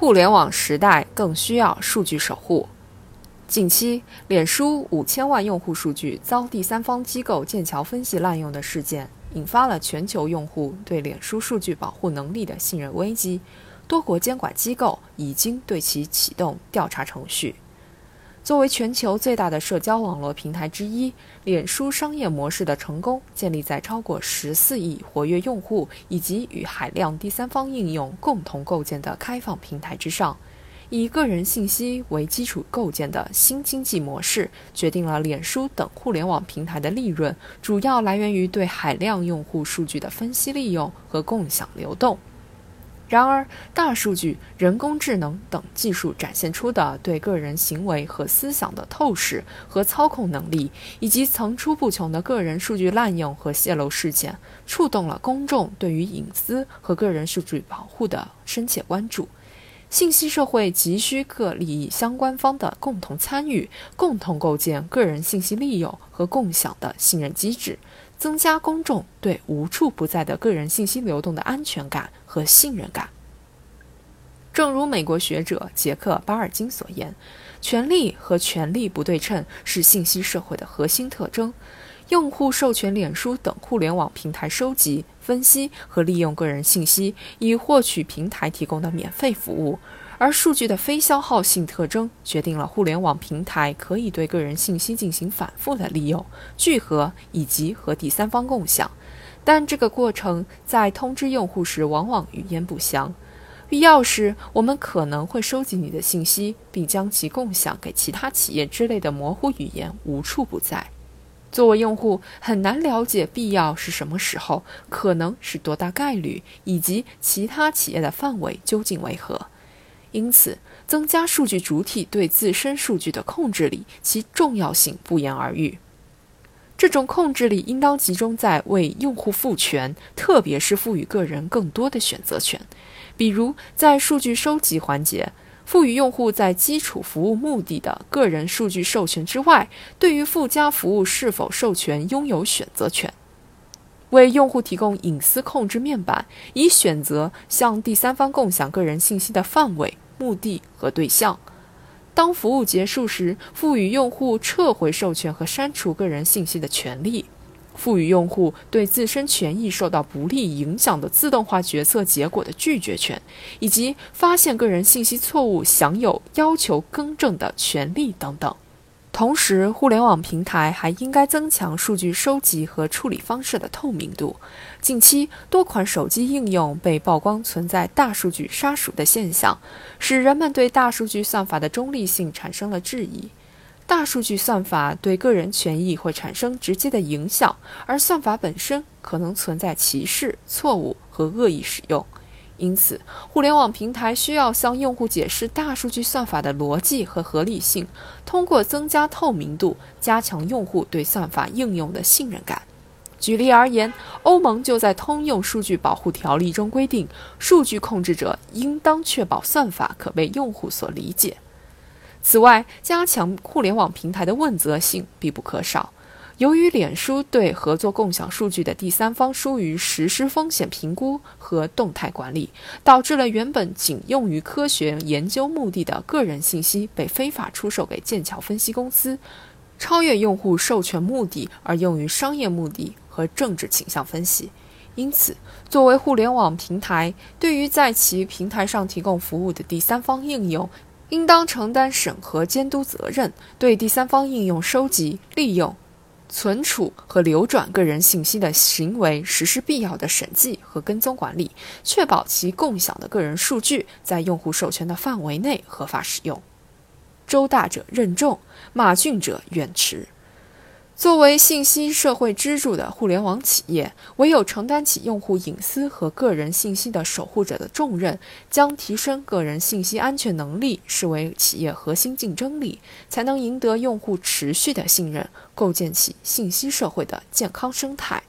互联网时代更需要数据守护。近期，脸书五千万用户数据遭第三方机构剑桥分析滥用的事件，引发了全球用户对脸书数据保护能力的信任危机。多国监管机构已经对其启动调查程序。作为全球最大的社交网络平台之一，脸书商业模式的成功建立在超过十四亿活跃用户以及与海量第三方应用共同构建的开放平台之上。以个人信息为基础构建的新经济模式，决定了脸书等互联网平台的利润主要来源于对海量用户数据的分析、利用和共享流动。然而，大数据、人工智能等技术展现出的对个人行为和思想的透视和操控能力，以及层出不穷的个人数据滥用和泄露事件，触动了公众对于隐私和个人数据保护的深切关注。信息社会急需各利益相关方的共同参与，共同构建个人信息利用和共享的信任机制。增加公众对无处不在的个人信息流动的安全感和信任感。正如美国学者杰克·巴尔金所言，权力和权力不对称是信息社会的核心特征。用户授权脸书等互联网平台收集、分析和利用个人信息，以获取平台提供的免费服务。而数据的非消耗性特征决定了互联网平台可以对个人信息进行反复的利用、聚合以及和第三方共享，但这个过程在通知用户时往往语焉不详。必要时，我们可能会收集你的信息，并将其共享给其他企业之类的模糊语言无处不在。作为用户，很难了解必要是什么时候，可能是多大概率，以及其他企业的范围究竟为何。因此，增加数据主体对自身数据的控制力，其重要性不言而喻。这种控制力应当集中在为用户赋权，特别是赋予个人更多的选择权。比如，在数据收集环节，赋予用户在基础服务目的的个人数据授权之外，对于附加服务是否授权拥有选择权。为用户提供隐私控制面板，以选择向第三方共享个人信息的范围、目的和对象。当服务结束时，赋予用户撤回授权和删除个人信息的权利；赋予用户对自身权益受到不利影响的自动化决策结果的拒绝权，以及发现个人信息错误享有要求更正的权利等等。同时，互联网平台还应该增强数据收集和处理方式的透明度。近期，多款手机应用被曝光存在大数据杀熟的现象，使人们对大数据算法的中立性产生了质疑。大数据算法对个人权益会产生直接的影响，而算法本身可能存在歧视、错误和恶意使用。因此，互联网平台需要向用户解释大数据算法的逻辑和合理性，通过增加透明度，加强用户对算法应用的信任感。举例而言，欧盟就在通用数据保护条例中规定，数据控制者应当确保算法可被用户所理解。此外，加强互联网平台的问责性必不可少。由于脸书对合作共享数据的第三方疏于实施风险评估和动态管理，导致了原本仅用于科学研究目的的个人信息被非法出售给剑桥分析公司，超越用户授权目的而用于商业目的和政治倾向分析。因此，作为互联网平台，对于在其平台上提供服务的第三方应用，应当承担审核监督责任，对第三方应用收集、利用。存储和流转个人信息的行为实施必要的审计和跟踪管理，确保其共享的个人数据在用户授权的范围内合法使用。周大者任重，马俊者远驰。作为信息社会支柱的互联网企业，唯有承担起用户隐私和个人信息的守护者的重任，将提升个人信息安全能力视为企业核心竞争力，才能赢得用户持续的信任，构建起信息社会的健康生态。